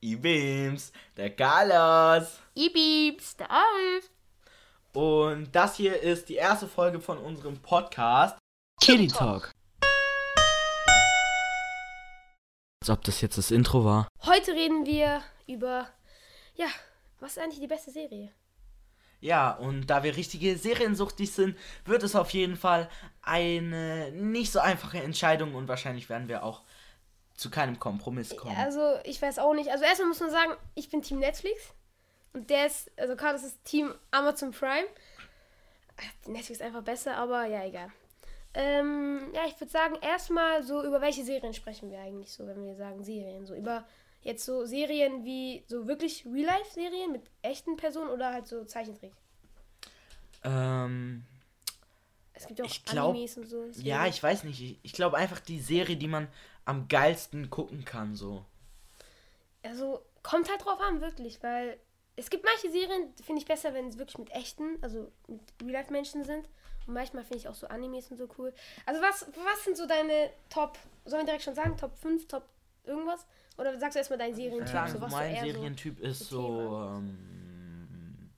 Ibims, der Carlos. Ibims, der Alf. Und das hier ist die erste Folge von unserem Podcast Kitty Talk. Als ob das jetzt das Intro war. Heute reden wir über, ja, was ist eigentlich die beste Serie? Ja, und da wir richtige Seriensuchtig sind, wird es auf jeden Fall eine nicht so einfache Entscheidung und wahrscheinlich werden wir auch zu keinem Kompromiss kommen. Also, ich weiß auch nicht. Also, erstmal muss man sagen, ich bin Team Netflix. Und der ist, also Carlos ist Team Amazon Prime. Netflix ist einfach besser, aber ja, egal. Ähm, ja, ich würde sagen, erstmal so, über welche Serien sprechen wir eigentlich so, wenn wir sagen Serien? So über jetzt so Serien wie so wirklich Real-Life-Serien mit echten Personen oder halt so Zeichentrick? Ähm. Es gibt ja auch glaub, Animes und so. Ja, ich weiß nicht. Ich, ich glaube einfach die Serie, die man am geilsten gucken kann, so. Also, kommt halt drauf an, wirklich, weil es gibt manche Serien, finde ich besser, wenn es wirklich mit echten, also mit Real-Life-Menschen sind. Und manchmal finde ich auch so Animes und so cool. Also, was, was sind so deine Top, sollen wir direkt schon sagen, Top 5, Top irgendwas? Oder sagst du erstmal deinen Serientyp? Ja, so, was mein Serientyp so, ist so. Ähm,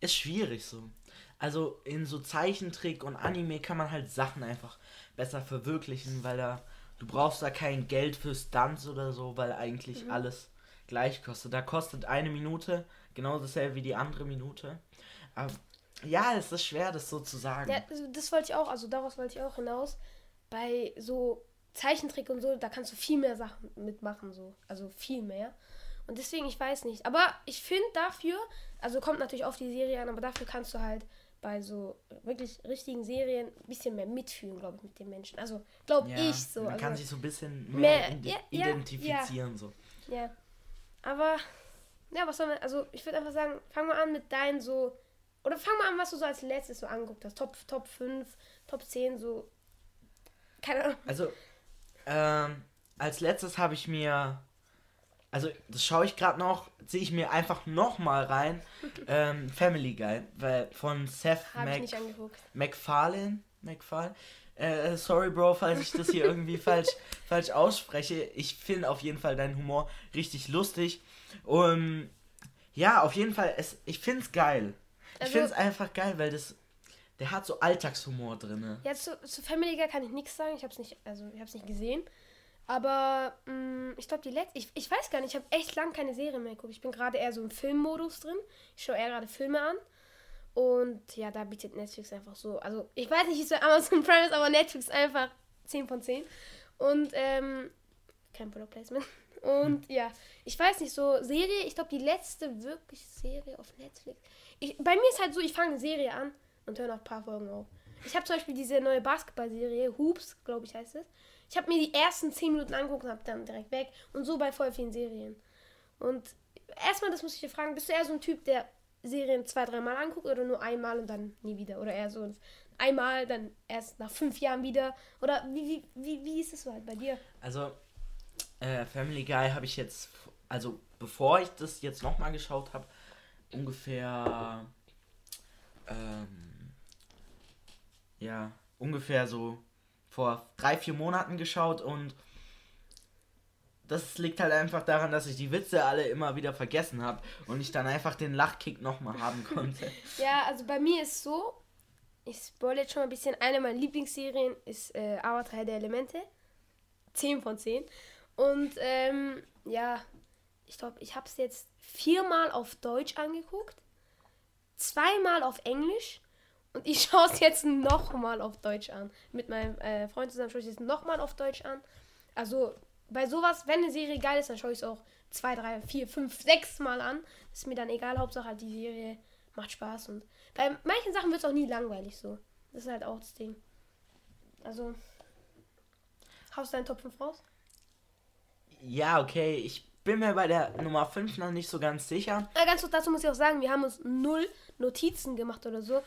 ist schwierig so. Also in so Zeichentrick und Anime kann man halt Sachen einfach besser verwirklichen, weil da du brauchst da kein Geld für Stunts oder so, weil eigentlich mhm. alles gleich kostet. Da kostet eine Minute genau dasselbe wie die andere Minute. Aber ja, es ist schwer, das so zu sagen. Ja, das wollte ich auch, also daraus wollte ich auch hinaus. Bei so Zeichentrick und so, da kannst du viel mehr Sachen mitmachen, so. Also viel mehr. Und deswegen, ich weiß nicht. Aber ich finde dafür, also kommt natürlich auf die Serie an, aber dafür kannst du halt bei so wirklich richtigen Serien ein bisschen mehr mitfühlen, glaube ich, mit den Menschen. Also, glaube ja, ich so. Man also, kann sich so ein bisschen mehr, mehr ja, identifizieren, ja, so. Ja. Aber, ja, was soll man, also ich würde einfach sagen, fang mal an mit deinen so, oder fang mal an, was du so als letztes so angeguckt hast. Top, Top 5, Top 10, so. Keine Ahnung. Also, ähm, als letztes habe ich mir also das schaue ich gerade noch, ziehe ich mir einfach noch mal rein. Ähm, Family Guy, weil von Seth Mac MacFarlane. MacFarlane. Äh, sorry, Bro, falls ich das hier irgendwie falsch, falsch ausspreche. Ich finde auf jeden Fall deinen Humor richtig lustig. Und ja, auf jeden Fall, es, ich finde es geil. Also, ich finde es einfach geil, weil das der hat so Alltagshumor drin. Ja, zu, zu Family Guy kann ich nichts sagen. Ich habe es nicht, also ich habe nicht gesehen. Aber mh, mm, ich glaube, die letzte. Ich, ich weiß gar nicht, ich habe echt lang keine Serie mehr geguckt. Ich bin gerade eher so im Filmmodus drin. Ich schaue eher gerade Filme an. Und ja, da bietet Netflix einfach so. Also, ich weiß nicht, wie es bei Amazon Prime ist, aber Netflix einfach 10 von 10. Und, ähm, kein Product Placement. Und hm. ja, ich weiß nicht, so Serie, ich glaube, die letzte wirklich Serie auf Netflix. Ich, bei mir ist halt so, ich fange eine Serie an und höre nach ein paar Folgen auf. Ich habe zum Beispiel diese neue Basketball-Serie, Hoops, glaube ich, heißt es. Ich habe mir die ersten 10 Minuten angeguckt und habe dann direkt weg. Und so bei voll vielen Serien. Und erstmal, das muss ich dir fragen, bist du eher so ein Typ, der Serien zwei, dreimal anguckt oder nur einmal und dann nie wieder? Oder eher so einmal, dann erst nach fünf Jahren wieder? Oder wie, wie, wie, wie ist es so halt bei dir? Also, äh, Family Guy habe ich jetzt, also bevor ich das jetzt nochmal geschaut habe, ungefähr, ähm, ja, ungefähr so vor drei, vier Monaten geschaut und das liegt halt einfach daran, dass ich die Witze alle immer wieder vergessen habe und ich dann einfach den Lachkick nochmal haben konnte. ja, also bei mir ist so, ich spoil jetzt schon ein bisschen, eine meiner Lieblingsserien ist äh, Avatar der Elemente. 10 von 10. Und ähm, ja, ich glaube, ich habe es jetzt viermal auf Deutsch angeguckt, zweimal auf Englisch und ich schaue es jetzt nochmal auf Deutsch an. Mit meinem äh, Freund zusammen schaue ich es jetzt nochmal auf Deutsch an. Also bei sowas, wenn eine Serie geil ist, dann schaue ich es auch zwei, drei, vier, fünf, sechs Mal an. Ist mir dann egal, Hauptsache halt die Serie macht Spaß. Und bei manchen Sachen wird es auch nie langweilig so. Das ist halt auch das Ding. Also, haust du deinen Top 5 raus? Ja, okay. Ich bin mir bei der Nummer 5 noch nicht so ganz sicher. Ja, ganz kurz dazu muss ich auch sagen, wir haben uns null Notizen gemacht oder so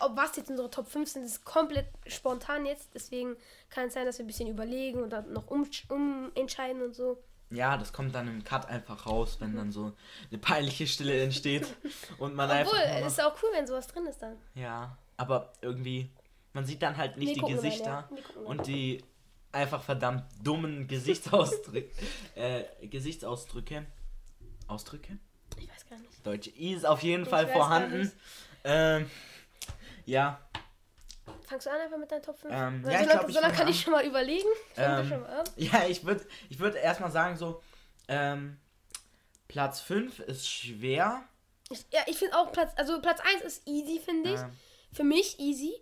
ob was jetzt unsere Top 5 sind, ist komplett spontan jetzt. Deswegen kann es sein, dass wir ein bisschen überlegen und dann noch um, umentscheiden und so. Ja, das kommt dann im Cut einfach raus, wenn dann so eine peinliche Stille entsteht und man Obwohl, einfach. Obwohl, ist auch cool, wenn sowas drin ist dann. Ja, aber irgendwie, man sieht dann halt nicht nee, die Gesichter mal, ja. und die einfach verdammt dummen Gesichtsausdrücke. äh, Gesichtsausdrücke. Ausdrücke? Ich weiß gar nicht. Deutsche I ist auf jeden ich Fall vorhanden. Ähm, ja. Fangst du an einfach mit deinen Top 5? Ähm, ja, so, lange, so lange kann ich schon mal überlegen. Ähm, schon mal ja, ich würde ich würd erstmal sagen, so, ähm, Platz 5 ist schwer. Ich, ja, ich finde auch Platz, also Platz 1 ist easy, finde ich. Für mich easy.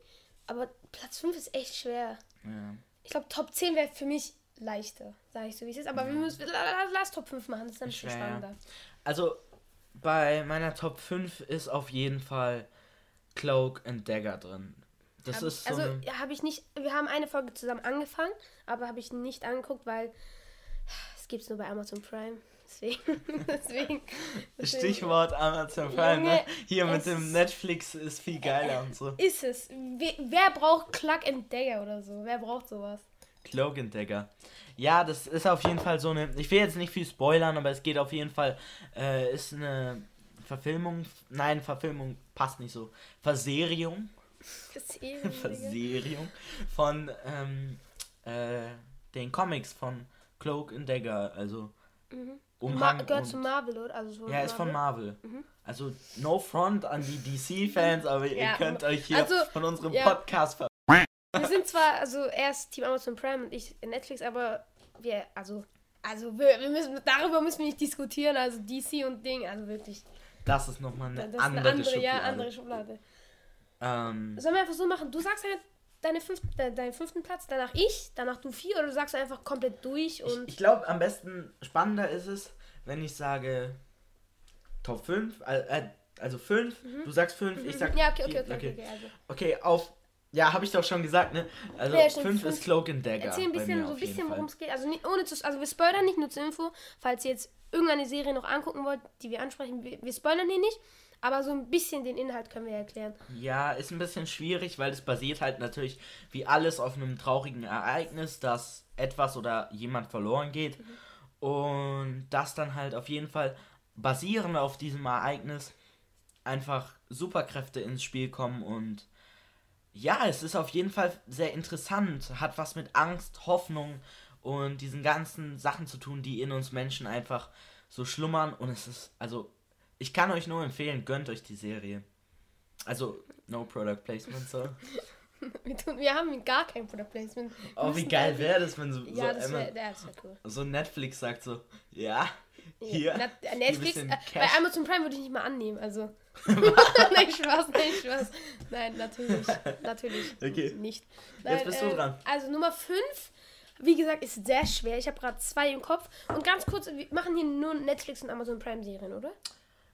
Aber Platz 5 ist echt schwer. Ja. Ich glaube, Top 10 wäre für mich leichter, sage ich so wie es ist. Aber ja. wir müssen, lass Top 5 machen, das ist dann schon spannender. Also, bei meiner Top 5 ist auf jeden Fall Cloak and Dagger drin. Das hab, ist so Also, habe ich nicht. Wir haben eine Folge zusammen angefangen, aber habe ich nicht angeguckt, weil es gibt es nur bei Amazon Prime. Deswegen. deswegen, deswegen. Stichwort Amazon Prime, ne? Hier mit dem Netflix ist viel geiler und so. Ist es. Wer, wer braucht Cloak and Dagger oder so? Wer braucht sowas? Cloak and Dagger. Ja, das ist auf jeden Fall so eine. Ich will jetzt nicht viel spoilern, aber es geht auf jeden Fall. Äh, ist eine Verfilmung. Nein, Verfilmung passt nicht so. Verseriung. Verseriung von ähm, äh, den Comics von Cloak and Dagger. Also. Mhm. Umhang gehört zu Marvel, oder? Also so ja, ist von Marvel. Mhm. Also no front an die DC-Fans, aber ja. ihr könnt euch hier also, von unserem ja. Podcast ver wir sind zwar, also erst Team Amazon Prime und ich Netflix, aber wir, also, also wir, wir müssen, darüber müssen wir nicht diskutieren, also DC und Ding, also wirklich. Das ist nochmal eine, das andere, eine andere Schublade. Ja, andere Schublade. Ähm, Sollen wir einfach so machen, du sagst halt deine fünf, deinen fünften Platz, danach ich, danach du vier oder du sagst einfach komplett durch und. Ich, ich glaube, am besten spannender ist es, wenn ich sage Top 5, äh, also 5, mhm. du sagst 5, mhm. ich sag. Ja, okay, okay, okay. Okay, okay, also. okay auf ja, habe ich doch schon gesagt, ne? Also 5 ja, ist Cloak and Dagger. Erzähl ein bisschen, so ein bisschen, worum es geht. Also nicht, ohne zu, also wir spoilern nicht nur zur Info, falls ihr jetzt irgendeine Serie noch angucken wollt, die wir ansprechen, wir, wir spoilern die nicht, aber so ein bisschen den Inhalt können wir erklären. Ja, ist ein bisschen schwierig, weil es basiert halt natürlich wie alles auf einem traurigen Ereignis, dass etwas oder jemand verloren geht mhm. und das dann halt auf jeden Fall basierend auf diesem Ereignis einfach Superkräfte ins Spiel kommen und ja, es ist auf jeden Fall sehr interessant, hat was mit Angst, Hoffnung und diesen ganzen Sachen zu tun, die in uns Menschen einfach so schlummern und es ist, also, ich kann euch nur empfehlen, gönnt euch die Serie. Also, no Product Placement, so. wir, tun, wir haben gar kein Product Placement. oh, wie geil wäre das, wenn so, ja, so, das wär, wär cool. so Netflix sagt so, ja, hier. Na, Netflix, äh, bei Amazon Prime würde ich nicht mal annehmen, also. nein, Spaß, nein, Spaß. Nein, natürlich. Natürlich okay. nicht. Nein, Jetzt bist du äh, dran. Also Nummer 5, wie gesagt, ist sehr schwer. Ich habe gerade zwei im Kopf. Und ganz kurz, wir machen hier nur Netflix und Amazon Prime-Serien, oder?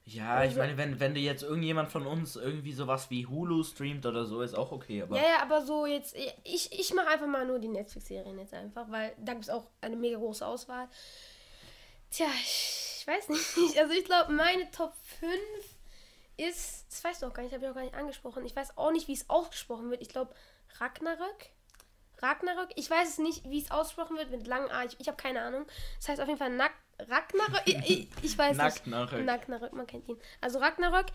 Ja, also, ich meine, wenn, wenn dir jetzt irgendjemand von uns irgendwie sowas wie Hulu streamt oder so, ist auch okay. Aber ja, ja, aber so jetzt, ich, ich mache einfach mal nur die Netflix-Serien jetzt einfach, weil da gibt es auch eine mega große Auswahl. Tja, ich weiß nicht. Also ich glaube, meine Top 5 ist, das weißt du auch gar nicht, habe ich auch gar nicht angesprochen. Ich weiß auch nicht, wie es ausgesprochen wird. Ich glaube, Ragnarök. Ragnarök. Ich weiß es nicht, wie es ausgesprochen wird mit langen A. Ich, ich habe keine Ahnung. Das heißt auf jeden Fall Nack Ragnarök. ich, ich, weiß nicht. Nacknarök, man kennt ihn. Also Ragnarök.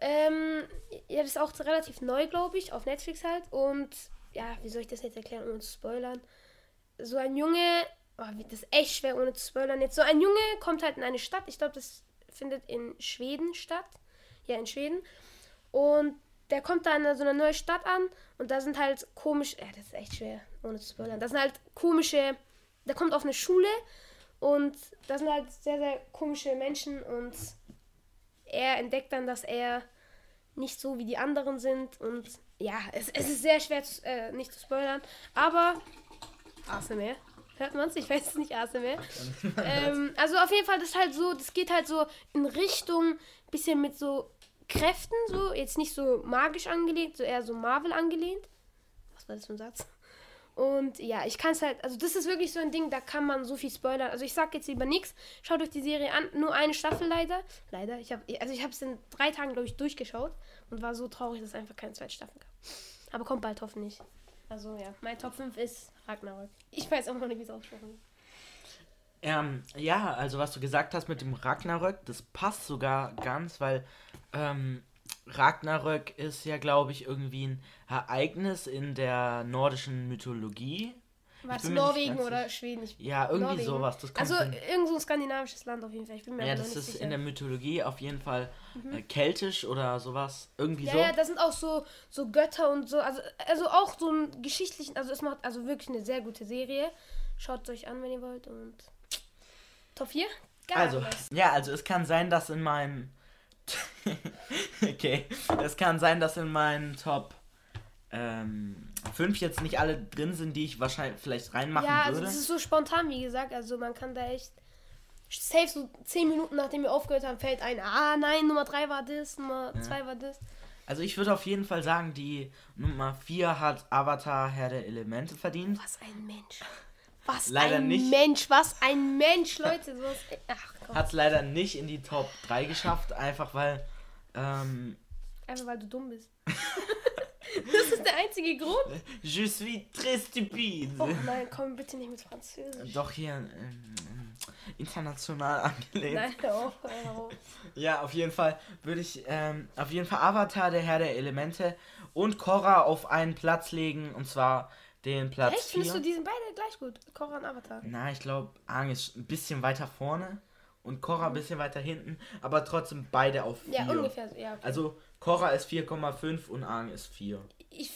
Ähm, ja, das ist auch relativ neu, glaube ich, auf Netflix halt. Und ja, wie soll ich das jetzt erklären, ohne zu spoilern? So ein Junge, oh, das ist echt schwer, ohne zu spoilern. Jetzt so ein Junge kommt halt in eine Stadt. Ich glaube, das findet in Schweden statt ja in Schweden. Und der kommt da in so einer neuen Stadt an und da sind halt komische, ja, das ist echt schwer, ohne zu spoilern. Das sind halt komische, der kommt auf eine Schule und da sind halt sehr, sehr komische Menschen und er entdeckt dann, dass er nicht so wie die anderen sind und ja, es, es ist sehr schwer, zu, äh, nicht zu spoilern, aber ASMR. Hört man es? Ich weiß es nicht, ASMR. ähm, also auf jeden Fall, das ist halt so, das geht halt so in Richtung, bisschen mit so Kräften, so, jetzt nicht so magisch angelehnt, so eher so Marvel angelehnt. Was war das für ein Satz? Und ja, ich kann es halt, also das ist wirklich so ein Ding, da kann man so viel spoilern. Also ich sag jetzt lieber nichts. Schaut euch die Serie an, nur eine Staffel leider. Leider, ich habe also ich habe es in drei Tagen glaube ich durchgeschaut und war so traurig, dass es einfach keine zweite Staffel gab. Aber kommt bald hoffentlich. Also ja, mein Top 5 ist Ragnarok. Ich weiß auch noch nicht, wie es wird. Ähm, ja, also was du gesagt hast mit dem Ragnarök, das passt sogar ganz, weil ähm, Ragnarök ist ja, glaube ich, irgendwie ein Ereignis in der nordischen Mythologie. War es Norwegen oder Schweden? Ich ja, irgendwie Norwegen. sowas. also irgend so ein skandinavisches Land auf jeden Fall. Ich bin mir ja, das ist sicher. in der Mythologie auf jeden Fall mhm. äh, keltisch oder sowas. Irgendwie ja, so. Ja, das sind auch so, so Götter und so. Also, also auch so ein geschichtlichen, also es macht also wirklich eine sehr gute Serie. Schaut es euch an, wenn ihr wollt. Und Top 4? Gar also, ja, also es kann sein, dass in meinem. okay. Es kann sein, dass in meinen Top ähm, fünf jetzt nicht alle drin sind, die ich wahrscheinlich vielleicht reinmachen ja, würde. Ja, also das ist so spontan, wie gesagt. Also man kann da echt safe so zehn Minuten nachdem wir aufgehört haben, fällt ein, ah nein, Nummer drei war das, Nummer ja. zwei war das. Also ich würde auf jeden Fall sagen, die Nummer vier hat Avatar Herr der Elemente verdient. Was ein Mensch. Was leider ein nicht. Mensch, was ein Mensch, Leute. Hat es leider nicht in die Top 3 geschafft, einfach weil. Ähm, einfach weil du dumm bist. Das ist der einzige Grund. Je suis très stupide. Oh nein, komm bitte nicht mit Französisch. Doch hier ähm, international angelegt. Nein, hör auf, Ja, auf jeden Fall würde ich ähm, auf jeden Fall Avatar, der Herr der Elemente und Korra auf einen Platz legen und zwar den Platz Echt? Findest du die sind beide gleich gut? Korra und Avatar? Na, ich glaube, Aang ist ein bisschen weiter vorne und Korra ein mhm. bisschen weiter hinten, aber trotzdem beide auf 4. Ja, ungefähr. Ja, okay. Also Korra ist 4,5 und Aang ist 4. Ich,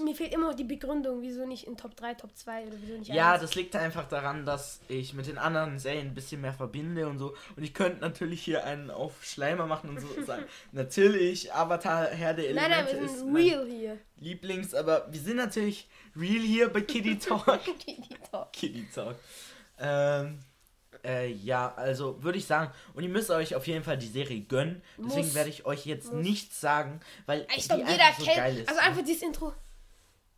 mir fehlt immer noch die Begründung, wieso nicht in Top 3, Top 2 oder wieso nicht Ja, 1. das liegt einfach daran, dass ich mit den anderen Serien ein bisschen mehr verbinde und so. Und ich könnte natürlich hier einen auf Schleimer machen und so sagen, natürlich, Avatar, Herr der Elemente nein, nein, wir sind real hier. Lieblings, aber wir sind natürlich real hier bei Kitty Talk. Kitty Talk. Kitty Talk. Ähm, äh, ja, also würde ich sagen, und ihr müsst euch auf jeden Fall die Serie gönnen. Deswegen werde ich euch jetzt muss. nichts sagen, weil ich die glaub, einfach so kennt, geil ist. Also ne? einfach dieses Intro.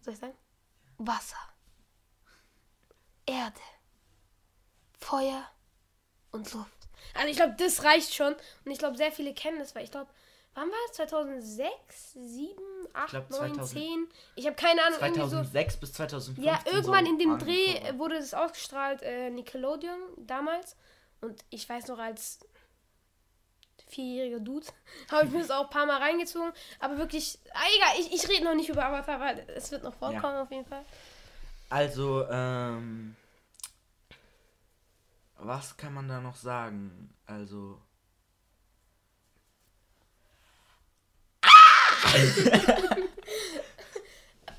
Soll ich sagen? Wasser, Erde, Feuer und Luft. Also ich glaube, das reicht schon. Und ich glaube, sehr viele kennen das, weil ich glaube, wann war es? 2006, 7, 8, ich glaub, 9, 2000, 10? Ich habe keine Ahnung. 2006 so, bis 2015. Ja, irgendwann so in dem Dreh wurde es ausgestrahlt, äh, Nickelodeon damals. Und ich weiß noch, als vierjähriger Dude habe ich mir das auch ein paar Mal reingezogen. Aber wirklich, ah, egal, ich, ich rede noch nicht über Avatar, weil es wird noch vorkommen ja. auf jeden Fall. Also, ähm. Was kann man da noch sagen? Also.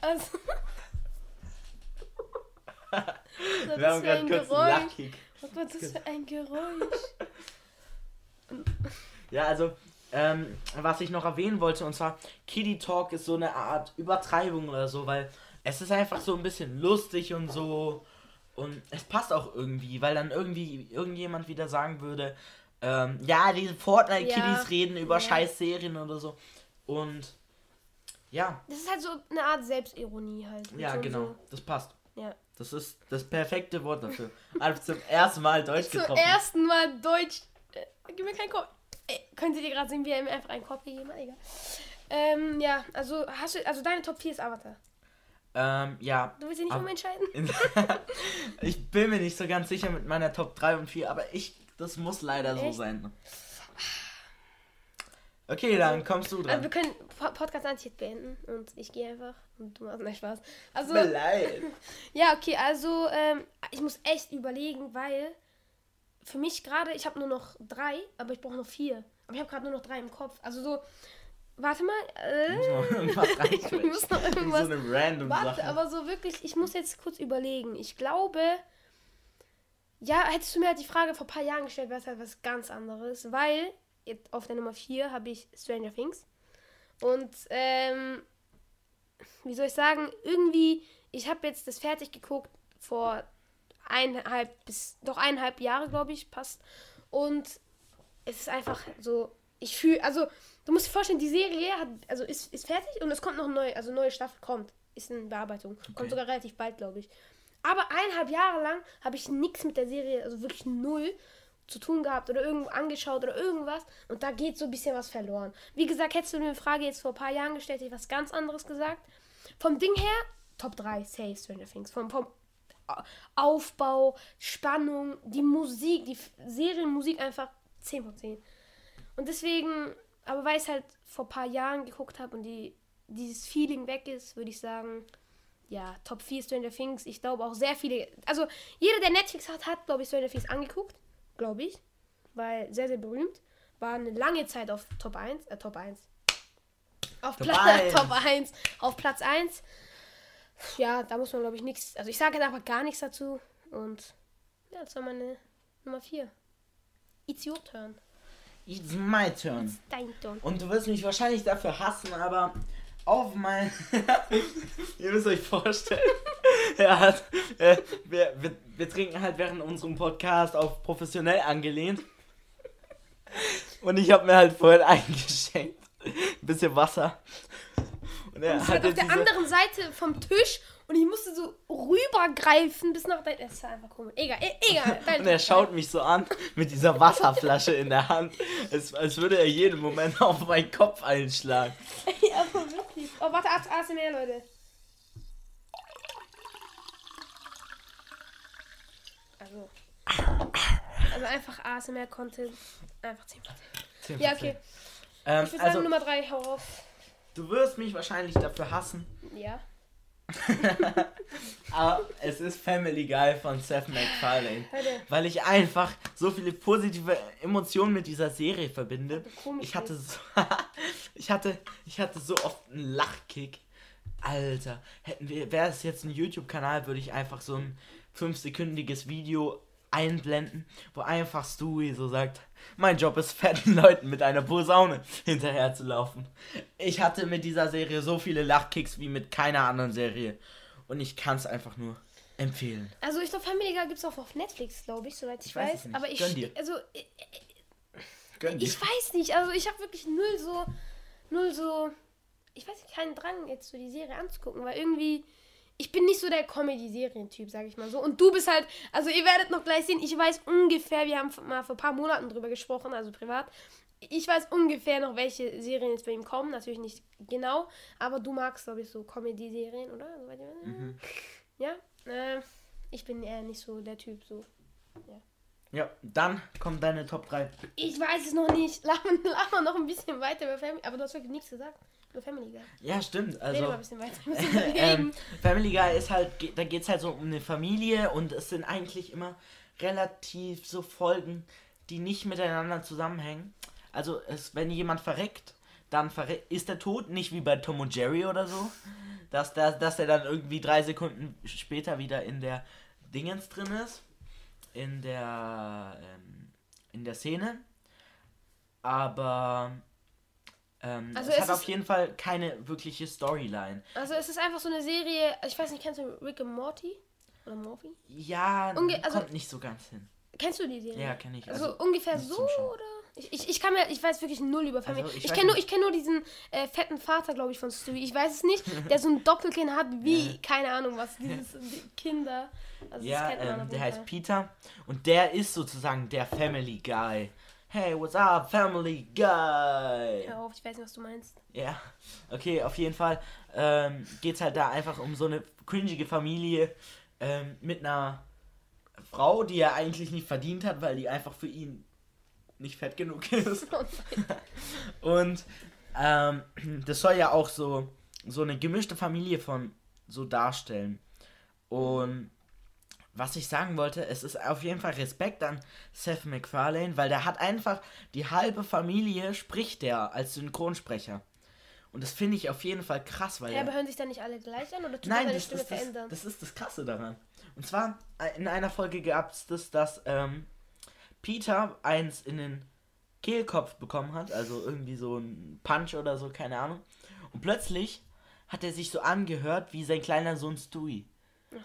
Also. Wir haben gerade kurz Lachkick. Oh Gott, das ist ein Geräusch. ja, also, ähm, was ich noch erwähnen wollte, und zwar, Kitty Talk ist so eine Art Übertreibung oder so, weil es ist einfach so ein bisschen lustig und so. Und es passt auch irgendwie, weil dann irgendwie irgendjemand wieder sagen würde, ähm, ja, diese Fortnite-Kiddies ja. reden über ja. scheiß Serien oder so. Und ja. Das ist halt so eine Art Selbstironie halt. Ja, genau. So. Das passt. Ja. Das ist das perfekte Wort dafür. Einfach zum ersten Mal Deutsch zum getroffen. Zum ersten Mal Deutsch. Äh, gib mir keinen Kopf. Äh, könnt ihr gerade sehen, wie er ihm einfach einen Kopf gegeben hat? Egal. Ähm, ja, also hast du, also deine Top 4 ist Avatar. Ähm, ja. Du willst dich nicht umentscheiden? ich bin mir nicht so ganz sicher mit meiner Top 3 und 4, aber ich, das muss leider Echt? so sein. Okay, dann also, kommst du dran. Also wir können Podcast eigentlich jetzt beenden und ich gehe einfach und du machst nicht Spaß. Also, Mir leid. ja, okay, also ähm, ich muss echt überlegen, weil für mich gerade, ich habe nur noch drei, aber ich brauche noch vier. Aber ich habe gerade nur noch drei im Kopf. Also so, warte mal. Äh, ich muss noch irgendwas. So eine random warte, Sache. aber so wirklich, ich muss jetzt kurz überlegen. Ich glaube, ja, hättest du mir halt die Frage vor ein paar Jahren gestellt, wäre es halt was ganz anderes, weil auf der Nummer 4 habe ich Stranger Things. Und, ähm, wie soll ich sagen, irgendwie, ich habe jetzt das fertig geguckt vor eineinhalb bis, doch eineinhalb Jahre, glaube ich, passt. Und es ist einfach so, ich fühle, also, du musst dir vorstellen, die Serie hat, also ist, ist fertig und es kommt noch neu, also neue Staffel kommt, ist in Bearbeitung. Okay. Kommt sogar relativ bald, glaube ich. Aber eineinhalb Jahre lang habe ich nichts mit der Serie, also wirklich null zu tun gehabt oder irgendwo angeschaut oder irgendwas und da geht so ein bisschen was verloren. Wie gesagt, hättest du mir eine Frage jetzt vor ein paar Jahren gestellt, hätte ich was ganz anderes gesagt. Vom Ding her, Top 3, Safe Stranger Things. Vom, vom Aufbau, Spannung, die Musik, die Serienmusik einfach 10 von 10. Und deswegen, aber weil ich es halt vor ein paar Jahren geguckt habe und die, dieses Feeling weg ist, würde ich sagen, ja, Top 4 Stranger Things. Ich glaube auch sehr viele. Also, jeder, der Netflix hat, hat, glaube ich, Stranger Things angeguckt. Glaube ich. Weil sehr, sehr berühmt. War eine lange Zeit auf Top 1. Äh, Top 1. Auf Top, Pla 1. Top 1. Auf Platz 1. Ja, da muss man, glaube ich, nichts. Also, ich sage jetzt einfach gar nichts dazu. Und ja, das war meine Nummer 4. It's your turn. It's my turn. It's dein turn. Und du wirst mich wahrscheinlich dafür hassen, aber auf mein. Ihr müsst euch vorstellen, er hat. Äh, wir, wir, wir trinken halt während unserem Podcast auf professionell angelehnt. Und ich habe mir halt vorhin eingeschenkt. Ein bisschen Wasser. Und er und hat auf der anderen Seite vom Tisch und ich musste so rübergreifen bis nach dein. Das ist einfach komisch. Egal, e egal. und er schaut mich so an mit dieser Wasserflasche in der Hand, als, als würde er jeden Moment auf meinen Kopf einschlagen. ja, aber wirklich. Oh, warte, ASMR, Leute. Also. Also einfach ASMR-Content. Einfach 10%. 10%. Ja, okay. Ähm, ich würde sagen, also, Nummer 3, hau auf. Du wirst mich wahrscheinlich dafür hassen. Ja. Aber es ist Family Guy von Seth MacFarlane. Weil ich einfach so viele positive Emotionen mit dieser Serie verbinde. Ich hatte so, ich hatte, ich hatte so oft einen Lachkick. Alter, hätten wir, wäre es jetzt ein YouTube-Kanal, würde ich einfach so ein fünfsekündiges Video einblenden, wo einfach Stewie so sagt, mein Job ist fetten Leuten mit einer Posaune hinterher zu laufen. Ich hatte mit dieser Serie so viele Lachkicks wie mit keiner anderen Serie und ich kann es einfach nur empfehlen. Also ich glaube Family Guy gibt es auch auf Netflix, glaube ich, soweit ich, ich weiß. weiß aber ich, Gönn dir. also ich, Gönn dir. ich weiß nicht, also ich habe wirklich null so, null so, ich weiß nicht, keinen Drang jetzt so die Serie anzugucken, weil irgendwie ich bin nicht so der Comedy-Serien-Typ, sag ich mal so. Und du bist halt, also ihr werdet noch gleich sehen, ich weiß ungefähr, wir haben mal vor ein paar Monaten drüber gesprochen, also privat. Ich weiß ungefähr noch, welche Serien jetzt bei ihm kommen. Natürlich nicht genau, aber du magst, glaube ich, so Comedy-Serien, oder? Mhm. Ja, äh, ich bin eher nicht so der Typ, so. Ja. Ja, dann kommt deine Top 3. Ich weiß es noch nicht. Lass mal noch ein bisschen weiter über Family. Aber du hast wirklich nichts gesagt. Nur Family Guy. Ja, stimmt. Also, mal ein bisschen weiter. ähm, Family Guy ist halt, da geht es halt so um eine Familie und es sind eigentlich immer relativ so Folgen, die nicht miteinander zusammenhängen. Also, es, wenn jemand verreckt, dann verre ist der tot, nicht wie bei Tom und Jerry oder so. Dass, der, dass er dann irgendwie drei Sekunden später wieder in der Dingens drin ist. In der, ähm, in der Szene. Aber ähm, also es, es hat auf jeden Fall keine wirkliche Storyline. Also es ist einfach so eine Serie, ich weiß nicht, kennst du Rick and Morty? Oder Morphy? Ja, Unge also, kommt nicht so ganz hin. Kennst du die Serie? Ja, kenne ich. Also, also ungefähr so, oder? Ich, ich, ich kann mir, ich weiß wirklich null über Familie. Also ich, ich kenne nur, kenn nur diesen äh, fetten Vater, glaube ich, von Stewie. Ich weiß es nicht, der so ein Doppelkind hat, wie, ja. keine Ahnung was, dieses die Kinder. Also ja, ähm, der heißt Peter und der ist sozusagen der Family Guy. Hey, what's up, Family Guy? Hör auf, ich weiß nicht, was du meinst. Ja, okay, auf jeden Fall ähm, geht es halt da einfach um so eine cringige Familie ähm, mit einer Frau, die er eigentlich nicht verdient hat, weil die einfach für ihn nicht fett genug ist. Oh Und ähm, das soll ja auch so, so eine gemischte Familie von so darstellen. Und was ich sagen wollte, es ist auf jeden Fall Respekt an Seth MacFarlane, weil der hat einfach die halbe Familie spricht der als Synchronsprecher. Und das finde ich auf jeden Fall krass, weil. Ja, aber hören sich dann nicht alle gleich an oder tut Nein, das, Stimme das, verändern? Das, das ist das Krasse daran. Und zwar äh, in einer Folge gab es das, dass ähm, Peter eins in den Kehlkopf bekommen hat, also irgendwie so ein Punch oder so, keine Ahnung. Und plötzlich hat er sich so angehört wie sein kleiner Sohn Stewie.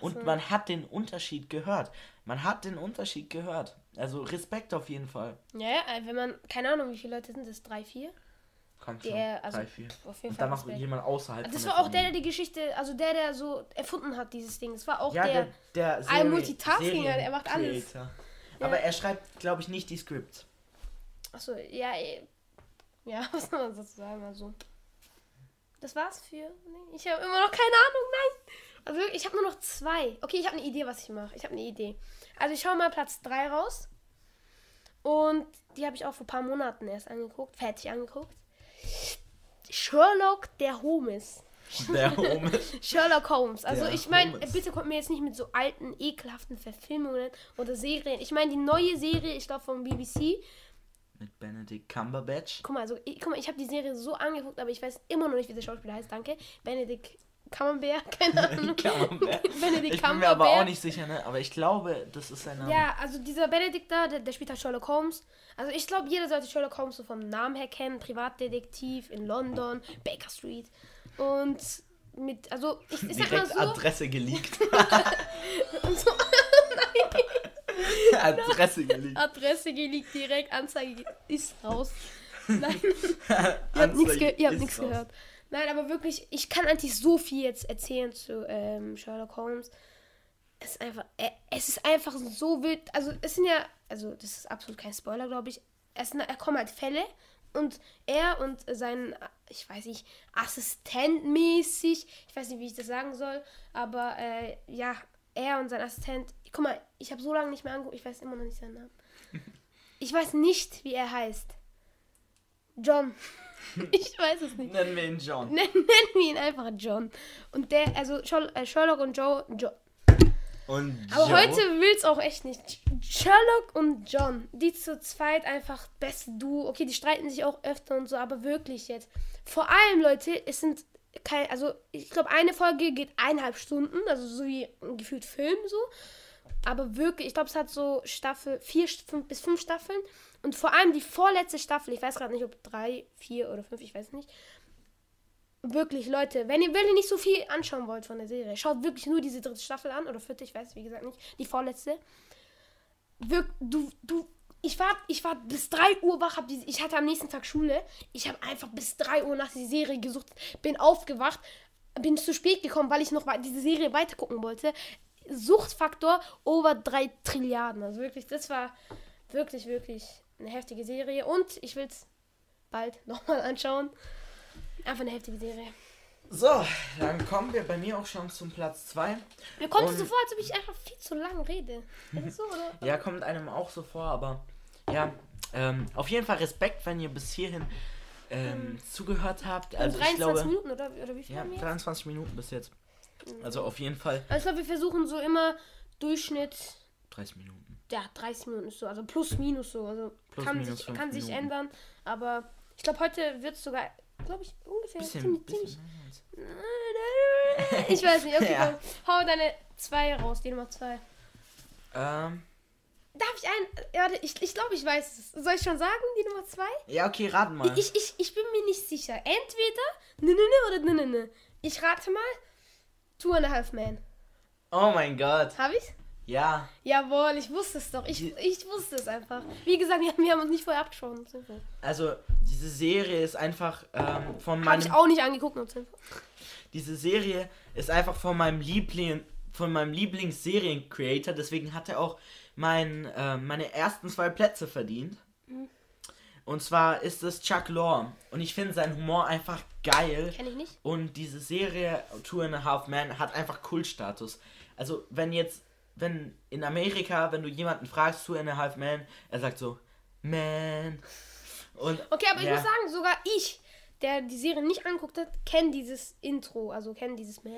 Und man hat den Unterschied gehört. Man hat den Unterschied gehört. Also Respekt auf jeden Fall. Ja, ja wenn man, keine Ahnung, wie viele Leute sind das? Drei, vier? Kommt schon. Der, also, drei, vier. Auf jeden Und dann noch jemand außerhalb. Also das war auch der, der die Geschichte, also der, der so erfunden hat, dieses Ding. Das war auch ja, der, der, der ein Multitaskinger, er macht alles. Ja. Aber er schreibt, glaube ich, nicht die Scripts. Achso, ja, ja, was soll man sozusagen also. Das war's für. Nee, ich habe immer noch keine Ahnung, nein. Also ich habe nur noch zwei. Okay, ich habe eine Idee, was ich mache. Ich habe eine Idee. Also ich schaue mal Platz 3 raus. Und die habe ich auch vor ein paar Monaten erst angeguckt, fertig angeguckt. Sherlock der Holmes. Der Holmes. Sherlock Holmes. Also Der ich meine, bitte kommt mir jetzt nicht mit so alten, ekelhaften Verfilmungen oder Serien. Ich meine, die neue Serie, ich glaube vom BBC. Mit Benedict Cumberbatch. Guck mal, also, ich, guck mal, ich habe die Serie so angeguckt, aber ich weiß immer noch nicht, wie der Schauspieler heißt. Danke. Benedict Camembert, keine Ahnung. Camembert. Benedict ich bin mir aber auch nicht sicher, ne? Aber ich glaube, das ist sein Name. Ja, also dieser Benedict da, der, der spielt halt Sherlock Holmes. Also ich glaube, jeder sollte Sherlock Holmes so vom Namen her kennen. Privatdetektiv in London, Baker Street. Und mit, also ich, ich sag mal so. Adresse geleakt. und so, nein. Adresse geleakt. Adresse geleakt, direkt, Anzeige ist raus. Nein. ihr habt nichts ge gehört. Nein, aber wirklich, ich kann eigentlich so viel jetzt erzählen zu ähm, Sherlock Holmes. Es ist einfach, äh, es ist einfach so wild. Also es sind ja, also das ist absolut kein Spoiler, glaube ich. Es, sind, kommen halt Fälle und er und sein, ich weiß nicht, Assistent mäßig, ich weiß nicht, wie ich das sagen soll, aber äh, ja, er und sein Assistent, guck mal, ich habe so lange nicht mehr angeguckt, ich weiß immer noch nicht seinen Namen. Ich weiß nicht, wie er heißt. John. ich weiß es nicht. Nennen wir ihn John. Nen, nennen wir ihn einfach John. Und der, also äh, Sherlock und Joe. Jo und Aber Joe? heute will es auch echt nicht. Sherlock und John, die zu zweit einfach beste Duo. Okay, die streiten sich auch öfter und so, aber wirklich jetzt. Vor allem, Leute, es sind kein, also ich glaube, eine Folge geht eineinhalb Stunden, also so wie gefühlt Film so. Aber wirklich, ich glaube, es hat so Staffel, vier fünf, bis fünf Staffeln. Und vor allem die vorletzte Staffel, ich weiß gerade nicht, ob drei, vier oder fünf, ich weiß nicht. Wirklich, Leute, wenn ihr, ihr nicht so viel anschauen wollt von der Serie, schaut wirklich nur diese dritte Staffel an oder vierte, ich weiß wie gesagt nicht, die vorletzte. Wirk, du, du, ich war, ich war bis 3 Uhr wach, hab die, ich hatte am nächsten Tag Schule. Ich habe einfach bis 3 Uhr nach dieser Serie gesucht, bin aufgewacht, bin zu spät gekommen, weil ich noch diese Serie weitergucken wollte. Suchtfaktor over 3 Trilliarden. Also wirklich, das war wirklich, wirklich eine heftige Serie und ich will es bald nochmal anschauen. Einfach eine heftige Serie. So, dann kommen wir bei mir auch schon zum Platz 2. Mir kommt es so vor, als ob ich einfach viel zu lang rede. So, ja, kommt einem auch so vor, aber ja, ähm, auf jeden Fall Respekt, wenn ihr bis hierhin ähm, hm. zugehört habt. Also 23 glaube, Minuten oder, oder wie viel? Ja, 23 Minuten bis jetzt. Hm. Also auf jeden Fall. Also ich glaube, wir versuchen so immer Durchschnitt 30 Minuten ja, 30 Minuten ist so, also plus minus so. Also plus, kann, sich, kann sich ändern. Aber ich glaube, heute wird es sogar, glaube ich, ungefähr bisschen, ziemlich. ziemlich ich weiß nicht, okay, ja. hau deine zwei raus, die Nummer zwei. Ähm. Darf ich ein. Warte, ich, ich glaube, ich weiß es. Soll ich schon sagen, die Nummer zwei? Ja, okay, raten mal. Ich, ich, ich bin mir nicht sicher. Entweder ne, ne, ne oder ne, ne, ne. Ich rate mal Two and a Half Man. Oh mein Gott. Hab ich's? Ja. Jawohl, ich wusste es doch. Ich, ich wusste es einfach. Wie gesagt, wir haben uns nicht vorher abgesprochen. Also, diese Serie ist einfach ähm, von meinem. Hab ich auch nicht angeguckt, Diese Serie ist einfach von meinem Liebling, von meinem Lieblingsserienen-Creator. Deswegen hat er auch mein, äh, meine ersten zwei Plätze verdient. Mhm. Und zwar ist es Chuck Lorre. Und ich finde seinen Humor einfach geil. Kenn ich nicht. Und diese Serie Two and a Half Men hat einfach Kultstatus. Also, wenn jetzt wenn in Amerika, wenn du jemanden fragst, Two and a Half Man, er sagt so, Man. Und, okay, aber ja. ich muss sagen, sogar ich, der die Serie nicht anguckt hat, kenne dieses Intro, also kenne dieses Man.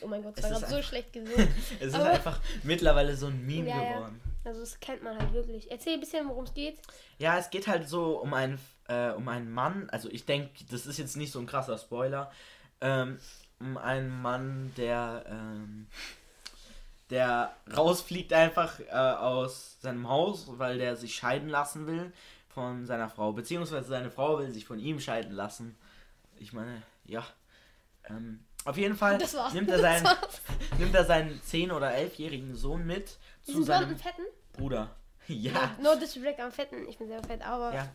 Oh mein Gott, das war gerade so schlecht gesungen. es ist einfach mittlerweile so ein Meme ja, geworden. Ja. Also das kennt man halt wirklich. Erzähl ein bisschen, worum es geht. Ja, es geht halt so um einen, äh, um einen Mann, also ich denke, das ist jetzt nicht so ein krasser Spoiler, ähm, um einen Mann, der ähm, der rausfliegt einfach äh, aus seinem Haus, weil der sich scheiden lassen will von seiner Frau. Beziehungsweise seine Frau will sich von ihm scheiden lassen. Ich meine, ja. Ähm, auf jeden Fall nimmt er, seinen, nimmt er seinen 10- oder 11-jährigen Sohn mit zu seinem fetten? Bruder. Ja. No, no disrespect am Fetten, ich bin sehr fett, aber. Ja.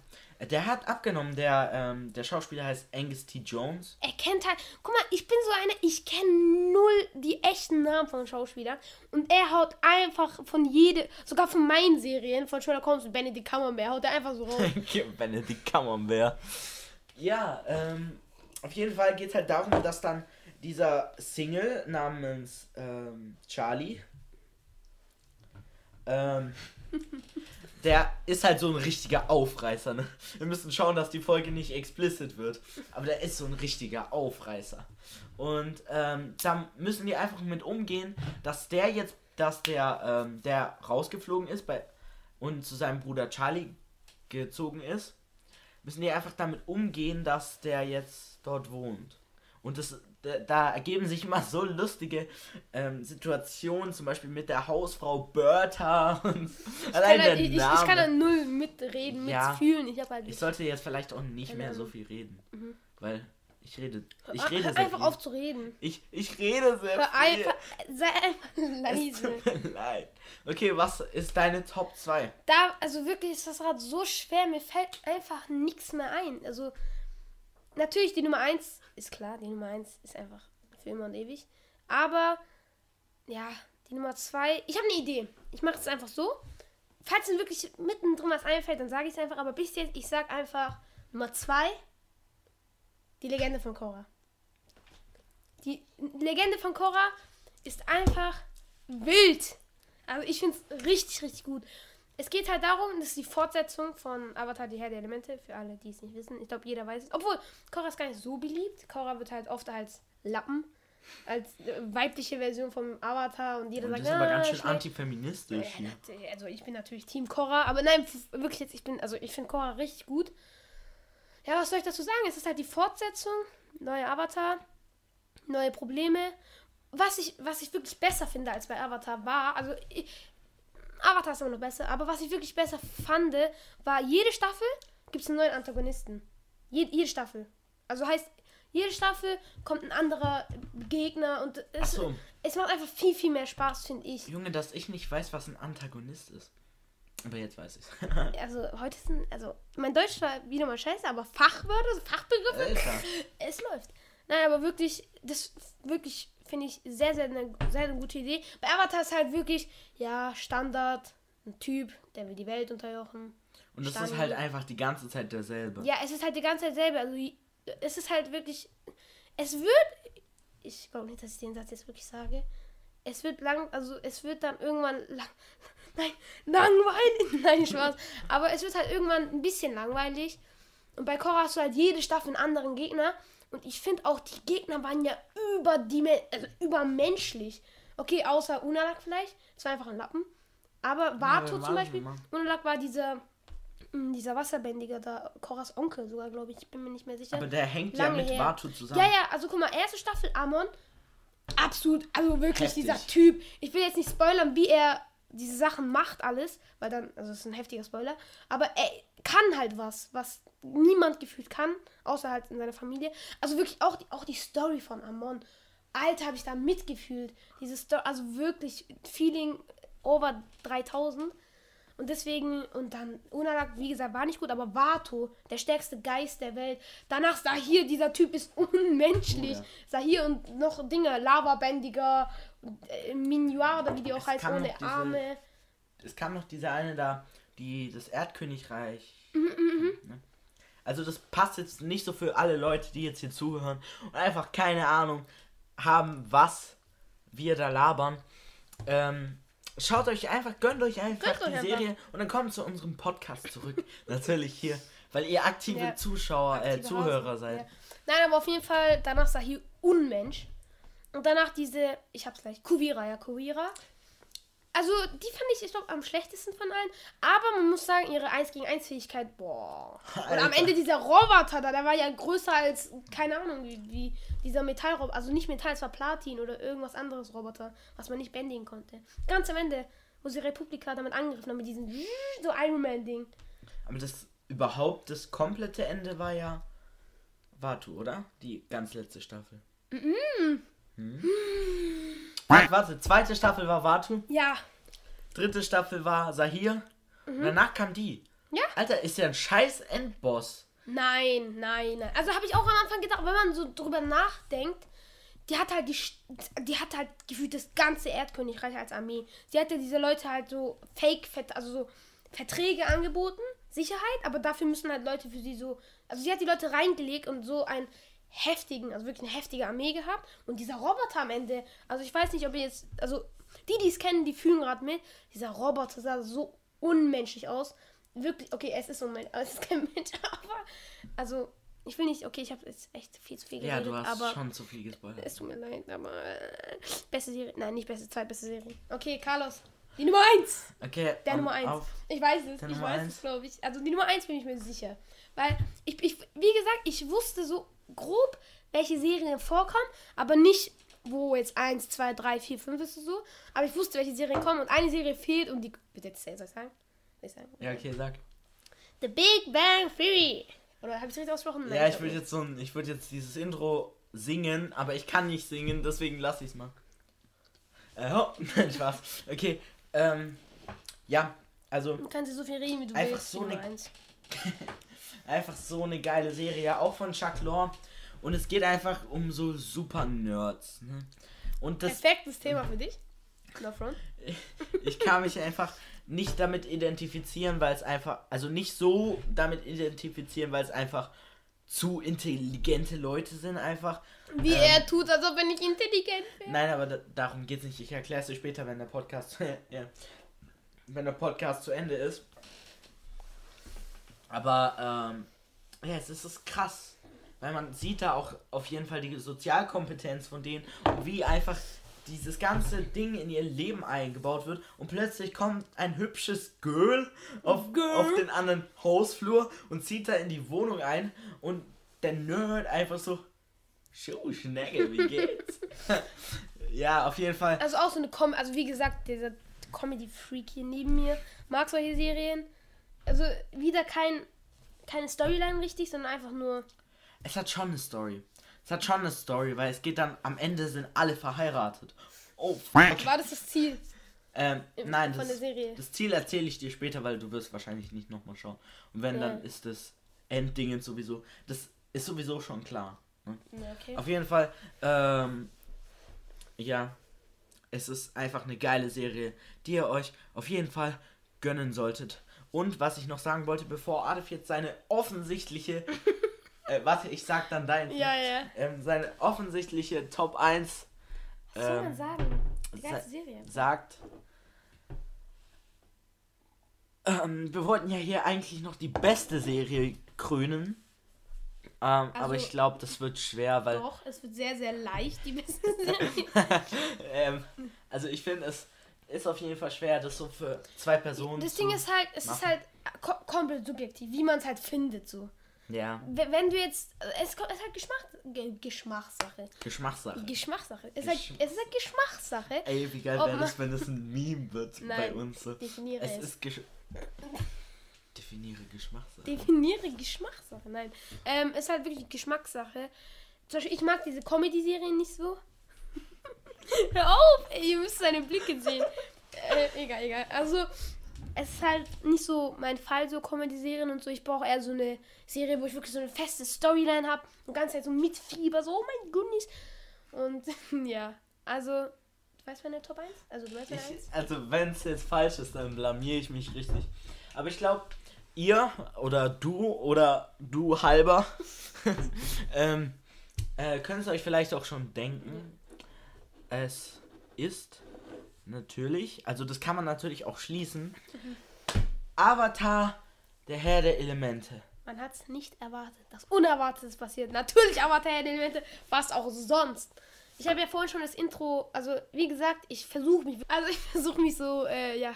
Der hat abgenommen, der, ähm, der Schauspieler heißt Angus T. Jones. Er kennt halt. Guck mal, ich bin so eine, ich kenne null die echten Namen von Schauspielern. Und er haut einfach von jede, sogar von meinen Serien, von Sherlock Holmes und Benedict Cumberbatch, haut er einfach so raus. Benedict Cumberbatch. Ja, ähm, auf jeden Fall geht es halt darum, dass dann dieser Single namens ähm, Charlie ähm, der ist halt so ein richtiger Aufreißer. Ne? Wir müssen schauen, dass die Folge nicht explicit wird. Aber der ist so ein richtiger Aufreißer. Und ähm, da müssen die einfach mit umgehen, dass der jetzt, dass der, ähm, der rausgeflogen ist bei, und zu seinem Bruder Charlie gezogen ist, müssen die einfach damit umgehen, dass der jetzt dort wohnt. Und das da ergeben sich immer so lustige ähm, Situationen, zum Beispiel mit der Hausfrau Bertha und ich allein der ich, Name. Ich, kann da null mitreden, ja, mitfühlen. Ich, halt ich sollte jetzt vielleicht auch nicht mehr so viel reden, mhm. weil ich rede, ich rede Hör sehr einfach viel. auf zu reden. Ich, ich rede sehr Hör viel. Einfach, sei einfach leise. Es tut mir leid. Okay, was ist deine Top 2? Da, also wirklich ist das gerade so schwer, mir fällt einfach nichts mehr ein. Also natürlich die Nummer 1 ist klar, die Nummer 1 ist einfach für immer und ewig. Aber ja, die Nummer 2, ich habe eine Idee. Ich mache es einfach so. Falls mir wirklich mittendrin was einfällt, dann sage ich es einfach. Aber bis jetzt, ich sage einfach Nummer 2, die Legende von Korra. Die Legende von Korra ist einfach wild. Also ich finde es richtig, richtig gut. Es geht halt darum, das ist die Fortsetzung von Avatar, die Herr der Elemente, für alle, die es nicht wissen. Ich glaube, jeder weiß es. Obwohl, Korra ist gar nicht so beliebt. Korra wird halt oft als Lappen, als äh, weibliche Version vom Avatar und jeder und sagt, das ist aber ah, ganz schön schlecht. antifeministisch. Ja, also ich bin natürlich Team Korra, aber nein, wirklich jetzt, ich bin, also ich finde Korra richtig gut. Ja, was soll ich dazu sagen? Es ist halt die Fortsetzung, neue Avatar, neue Probleme. Was ich, was ich wirklich besser finde als bei Avatar war, also ich, Avatar ist immer noch besser. Aber was ich wirklich besser fand, war, jede Staffel gibt es einen neuen Antagonisten. Jede, jede Staffel. Also heißt, jede Staffel kommt ein anderer Gegner und es, so. es macht einfach viel, viel mehr Spaß, finde ich. Junge, dass ich nicht weiß, was ein Antagonist ist. Aber jetzt weiß ich Also heute sind, also mein Deutsch war wieder mal scheiße, aber Fachwörter, Fachbegriffe, Alter. es läuft. Nein, aber wirklich, das wirklich finde ich sehr, sehr eine, sehr eine gute Idee. Bei Avatar ist halt wirklich, ja, Standard, ein Typ, der will die Welt unterjochen. Und das Standard. ist halt einfach die ganze Zeit derselbe. Ja, es ist halt die ganze Zeit derselbe. Also es ist halt wirklich, es wird, ich glaube nicht, dass ich den Satz jetzt wirklich sage. Es wird lang, also es wird dann irgendwann lang, nein, langweilig, nein, Spaß. Aber es wird halt irgendwann ein bisschen langweilig. Und bei Korra hast du halt jede Staffel einen anderen Gegner. Und ich finde auch, die Gegner waren ja überdimen also übermenschlich. Okay, außer Unalak vielleicht. Das war einfach ein Lappen. Aber Vato ja, zum Beispiel. Unalak war dieser, hm, dieser Wasserbändiger da. Koras Onkel sogar, glaube ich. Ich bin mir nicht mehr sicher. Aber der hängt Lange ja mit Vato zusammen. Ja, ja, also guck mal, erste Staffel Amon. Absolut, also wirklich Heftig. dieser Typ. Ich will jetzt nicht spoilern, wie er diese Sachen macht alles, weil dann, also es ist ein heftiger Spoiler, aber er kann halt was, was niemand gefühlt kann, außer halt in seiner Familie. Also wirklich auch die, auch die Story von Amon. Alter, habe ich da mitgefühlt. Diese Story, also wirklich Feeling over 3000. Und deswegen, und dann, Unalak, wie gesagt, war nicht gut, aber Vato, der stärkste Geist der Welt. Danach Sahir, dieser Typ ist unmenschlich. Oh, ja. Sahir und noch Dinge, Lavabändiger, äh, Minuar oder wie die auch heißt, ohne diese, Arme. Es kam noch diese eine da, die das Erdkönigreich. Mhm, mhm, mhm. Ne? Also das passt jetzt nicht so für alle Leute, die jetzt hier zuhören und einfach keine Ahnung haben, was wir da labern. Ähm, schaut euch einfach, gönnt euch einfach gönnt die Serie einfach. und dann kommt zu unserem Podcast zurück. Natürlich hier, weil ihr aktive ja. Zuschauer, äh, aktive äh, Zuhörer Hausen. seid. Ja. Nein, aber auf jeden Fall danach Sahih Unmensch. Und danach diese, ich hab's gleich, Kuvira, ja, Kuvira. Also, die fand ich, ich glaube, am schlechtesten von allen. Aber man muss sagen, ihre 1 gegen 1 Fähigkeit, boah. Alter. Und am Ende dieser Roboter da, der war ja größer als, keine Ahnung, wie, wie dieser Metallroboter. Also nicht Metall, es war Platin oder irgendwas anderes Roboter, was man nicht bändigen konnte. Ganz am Ende, wo sie Republika damit angegriffen haben, mit diesem so Iron Man-Ding. Aber das überhaupt, das komplette Ende war ja Watu, oder? Die ganz letzte Staffel. Mhm. Hm? Warte, warte, zweite Staffel war Watu. Ja. Dritte Staffel war Sahir. Mhm. Und danach kam die. Ja. Alter, ist ja ein scheiß Endboss. Nein, nein, nein. Also habe ich auch am Anfang gedacht, wenn man so drüber nachdenkt, die hat halt die, die hat halt gefühlt das ganze Erdkönigreich als Armee. Sie hatte diese Leute halt so Fake, also so Verträge angeboten, Sicherheit, aber dafür müssen halt Leute für sie so, also sie hat die Leute reingelegt und so ein heftigen, also wirklich eine heftige Armee gehabt. Und dieser Roboter am Ende, also ich weiß nicht, ob ihr jetzt, also die, die es kennen, die fühlen gerade mit. Dieser Roboter sah so unmenschlich aus. Wirklich, okay, es ist unmenschlich, aber es ist kein Mensch, aber also ich will nicht, okay, ich habe jetzt echt viel zu viel geredet, Ja, du hast aber schon zu viel gespoilert. Es tut mir leid, aber äh, beste Serie, nein, nicht beste, zweitbeste Serie. Okay, Carlos, die Nummer 1. Okay. Der um, Nummer 1. Ich weiß es, ich weiß es, glaube ich. Also die Nummer 1 bin ich mir sicher. Weil ich, ich, wie gesagt, ich wusste so grob, welche Serien vorkommen, aber nicht, wo jetzt 1, 2, 3, 4, 5 ist so. Aber ich wusste, welche Serien kommen und eine Serie fehlt und die. Bitte, soll ich sagen? Soll ich sagen? Ja, okay, sag. The Big Bang Theory. Oder habe ich es richtig ausgesprochen? Nein, ja, ich würde jetzt so ein, ich würde jetzt dieses Intro singen, aber ich kann nicht singen, deswegen lasse ich es mal. Äh, oh, Spaß. Okay, ähm, ja, also. Du kannst so viel reden, wie du einfach willst. So eine, einfach so eine geile Serie, auch von Chuck Lorre. Und es geht einfach um so super Nerds. Ne? Und das, Perfektes Thema für dich. Front. ich kann mich einfach nicht damit identifizieren, weil es einfach, also nicht so damit identifizieren, weil es einfach zu intelligente Leute sind einfach. Wie ähm, er tut, als ob er nicht intelligent wäre. Nein, aber da, darum geht es nicht. Ich erkläre es dir später, wenn der Podcast, ja, wenn der Podcast zu Ende ist. Aber ähm, ja, es ist, krass, weil man sieht da auch auf jeden Fall die Sozialkompetenz von denen und wie einfach dieses ganze Ding in ihr Leben eingebaut wird und plötzlich kommt ein hübsches Girl auf, Girl. auf den anderen Hausflur und zieht da in die Wohnung ein und der Nerd einfach so Schuh, Schnecke, wie geht's? ja, auf jeden Fall. Also auch so eine Com also wie gesagt, dieser Comedy-Freak hier neben mir mag solche Serien. Also wieder kein keine Storyline richtig, sondern einfach nur. Es hat schon eine Story. Es hat schon eine Story, weil es geht dann am Ende sind alle verheiratet. Oh, fuck. War das das Ziel? Ähm, nein, das, das, Ziel erzähle ich dir später, weil du wirst wahrscheinlich nicht nochmal schauen. Und wenn, ja. dann ist das Enddingen sowieso. Das ist sowieso schon klar. Ne? Ja, okay. Auf jeden Fall, ähm, ja, es ist einfach eine geile Serie, die ihr euch auf jeden Fall gönnen solltet. Und was ich noch sagen wollte, bevor Adolf jetzt seine offensichtliche äh, warte, ich sag dann dein. Ja, ja. Ähm, seine offensichtliche Top 1. Was soll man ähm, sagen? Die ganze Serie. Sagt. Ähm, wir wollten ja hier eigentlich noch die beste Serie krönen. Ähm, also, aber ich glaube, das wird schwer, weil. Doch, es wird sehr, sehr leicht, die beste Serie. ähm, also ich finde, es ist auf jeden Fall schwer, das so für zwei Personen Das Ding ist halt, es machen. ist halt komplett subjektiv, wie man es halt findet, so. Ja. Wenn du jetzt. Es ist halt Geschmack, Geschmackssache. Geschmackssache. Geschmackssache. Es ist, halt, es ist halt Geschmackssache. Ey, wie geil wäre das, wenn das ein Meme wird Nein, bei uns. So. Definiere es. Es ist Gesch Definiere Geschmackssache. Definiere Geschmackssache. Nein. Ähm, es ist halt wirklich Geschmackssache. Zum Beispiel, ich mag diese Comedy-Serien nicht so. Hör auf! Ey, ihr müsst seine Blicke sehen. äh, egal, egal. Also, es ist halt nicht so mein Fall, so Comedy-Serien und so. Ich brauche eher so eine Serie, wo ich wirklich so eine feste Storyline habe und ganz Zeit so mitfieber, so, oh mein Goodness. Und ja, also, du weißt meine Top 1? Also, du weißt meine ich, 1? Also, wenn es jetzt falsch ist, dann blamier ich mich richtig. Aber ich glaube, ihr oder du oder du halber ähm, äh, könnt es euch vielleicht auch schon denken. Es ist natürlich, also das kann man natürlich auch schließen. Avatar, der Herr der Elemente. Man hat es nicht erwartet. Das Unerwartete passiert. Natürlich Avatar, Herr der Elemente. Was auch sonst. Ich habe ja vorhin schon das Intro, also wie gesagt, ich versuche mich, also ich versuche mich so, äh, ja,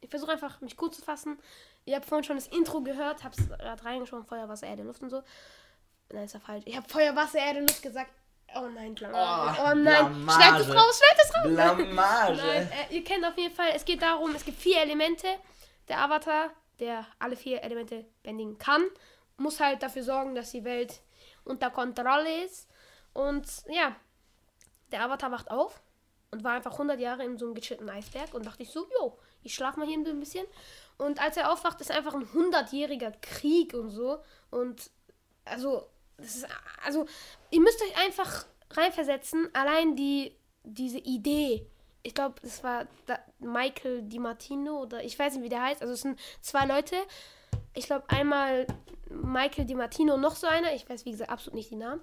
ich versuche einfach mich kurz zu fassen. Ihr habt vorhin schon das Intro gehört, hab's gerade reingeschaut, Feuer, Wasser, Erde, Luft und so. Nein, ist ja falsch. Ich habe Feuer, Wasser, Erde, Luft gesagt. Oh nein, Blamage. Oh, oh nein. Schneid es raus, schneid es raus. Blamage. Nein, äh, ihr kennt auf jeden Fall, es geht darum, es gibt vier Elemente. Der Avatar, der alle vier Elemente bändigen kann, muss halt dafür sorgen, dass die Welt unter Kontrolle ist. Und ja, der Avatar wacht auf und war einfach 100 Jahre in so einem gechillten Eisberg und dachte ich so, jo, ich schlaf mal hier ein bisschen. Und als er aufwacht, ist einfach ein 100-jähriger Krieg und so. Und also das ist, also, ihr müsst euch einfach reinversetzen. Allein die, diese Idee. Ich glaube, es war da Michael Di Martino oder ich weiß nicht, wie der heißt. Also, es sind zwei Leute. Ich glaube, einmal Michael Di Martino und noch so einer. Ich weiß, wie gesagt, absolut nicht die Namen.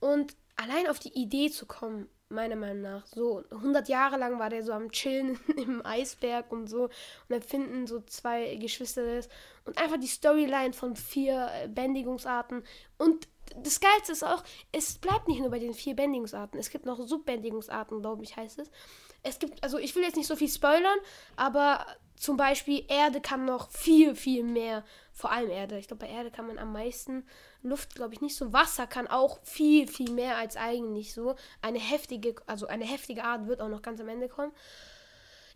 Und allein auf die Idee zu kommen, meiner Meinung nach. So 100 Jahre lang war der so am Chillen im Eisberg und so. Und dann finden so zwei Geschwister das. Und einfach die Storyline von vier äh, Bändigungsarten. Und das Geilste ist auch, es bleibt nicht nur bei den vier Bändigungsarten. Es gibt noch Subbändigungsarten, glaube ich, heißt es. Es gibt, also ich will jetzt nicht so viel spoilern, aber zum Beispiel Erde kann noch viel, viel mehr. Vor allem Erde. Ich glaube, bei Erde kann man am meisten. Luft, glaube ich, nicht so. Wasser kann auch viel, viel mehr als eigentlich so. Eine heftige, also eine heftige Art wird auch noch ganz am Ende kommen.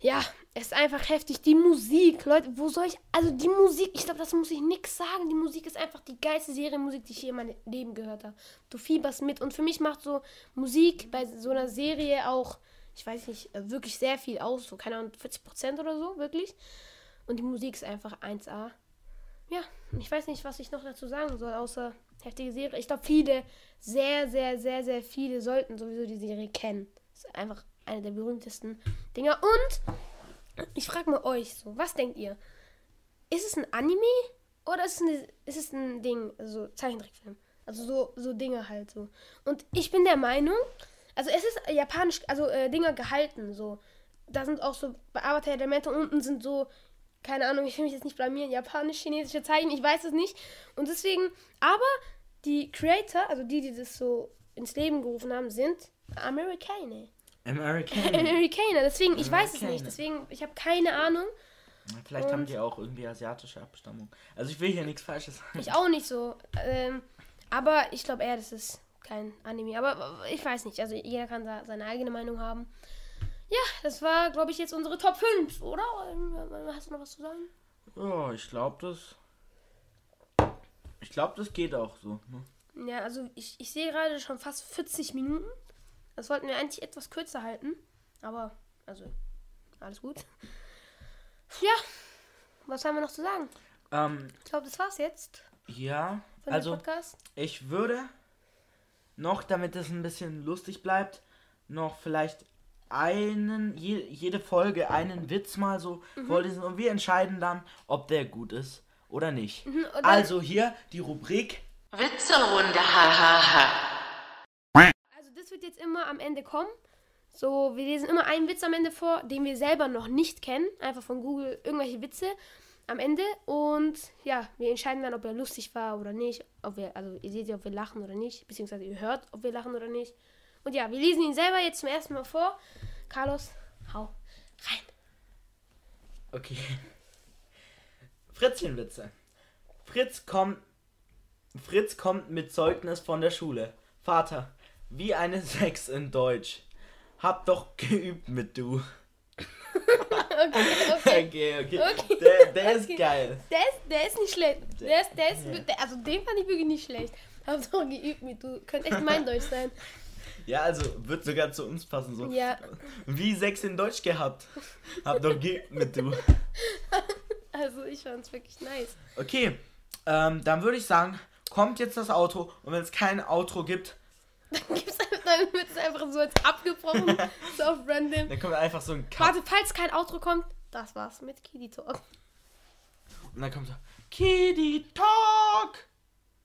Ja, es ist einfach heftig. Die Musik, Leute, wo soll ich. Also die Musik, ich glaube, das muss ich nix sagen. Die Musik ist einfach die geilste Serienmusik, die ich je in meinem Leben gehört habe. Du fieberst mit. Und für mich macht so Musik bei so einer Serie auch ich weiß nicht, äh, wirklich sehr viel aus. So, keine Ahnung, 40 Prozent oder so, wirklich. Und die Musik ist einfach 1A. Ja, ich weiß nicht, was ich noch dazu sagen soll, außer heftige Serie. Ich glaube, viele, sehr, sehr, sehr, sehr viele sollten sowieso die Serie kennen. Ist einfach eine der berühmtesten Dinger. Und ich frage mal euch so, was denkt ihr? Ist es ein Anime oder ist es, eine, ist es ein Ding, also Zeichentrickfilm? Also so, so Dinge halt so. Und ich bin der Meinung, also es ist japanisch, also äh, Dinger gehalten, so. Da sind auch so Bearbeiterelemente unten sind so, keine Ahnung, ich will mich jetzt nicht blamieren, japanisch-chinesische Zeichen, ich weiß es nicht. Und deswegen, aber die Creator, also die, die das so ins Leben gerufen haben, sind Amerikaner. Amerikaner. Amerikaner, deswegen, ich weiß es nicht. Deswegen, ich habe keine Ahnung. Vielleicht Und haben die auch irgendwie asiatische Abstammung. Also ich will hier nichts Falsches sagen. Ich auch nicht so. Ähm, aber ich glaube eher, das ist kein Anime. Aber ich weiß nicht. Also jeder kann seine eigene Meinung haben. Ja, das war, glaube ich, jetzt unsere Top 5, oder? Hast du noch was zu sagen? Ja, ich glaube, das. Ich glaube, das geht auch so. Ne? Ja, also ich, ich sehe gerade schon fast 40 Minuten. Das wollten wir eigentlich etwas kürzer halten. Aber, also, alles gut. Ja, was haben wir noch zu sagen? Ähm, ich glaube, das war's jetzt. Ja, also ich würde noch, damit es ein bisschen lustig bleibt, noch vielleicht einen, je, jede Folge einen Witz mal so mhm. vorlesen und wir entscheiden dann, ob der gut ist oder nicht. Mhm, also hier die Rubrik Witzerunde, hahaha. Jetzt immer am Ende kommen. So, wir lesen immer einen Witz am Ende vor, den wir selber noch nicht kennen. Einfach von Google irgendwelche Witze am Ende. Und ja, wir entscheiden dann, ob er lustig war oder nicht. Ob wir, also ihr seht ja, ob wir lachen oder nicht. Beziehungsweise ihr hört, ob wir lachen oder nicht. Und ja, wir lesen ihn selber jetzt zum ersten Mal vor. Carlos, hau rein. Okay. Fritzchenwitze. Fritz kommt. Fritz kommt mit Zeugnis von der Schule. Vater, wie eine Sechs in Deutsch. Hab doch geübt mit du okay, okay. okay, okay. Der, der okay. ist geil. Der ist, der ist nicht schlecht. Der ist, der ist, der, also den fand ich wirklich nicht schlecht. Hab doch geübt mit, du könnt echt mein Deutsch sein. Ja, also wird sogar zu uns passen. So. Ja. Wie sechs in Deutsch gehabt. Hab doch geübt mit du. Also ich fand's wirklich nice. Okay, ähm, dann würde ich sagen, kommt jetzt das Auto und wenn es kein Outro gibt, dann gibt's dann wird es einfach so jetzt abgebrochen. so auf random. Dann kommt einfach so ein Cut. Warte, falls kein Outro kommt, das war's mit Kiddy Talk. Und dann kommt so, Kiddy Talk!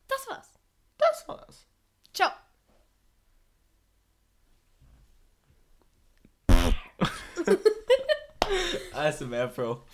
Das war's. Das war's. Ciao. also mehr, Bro.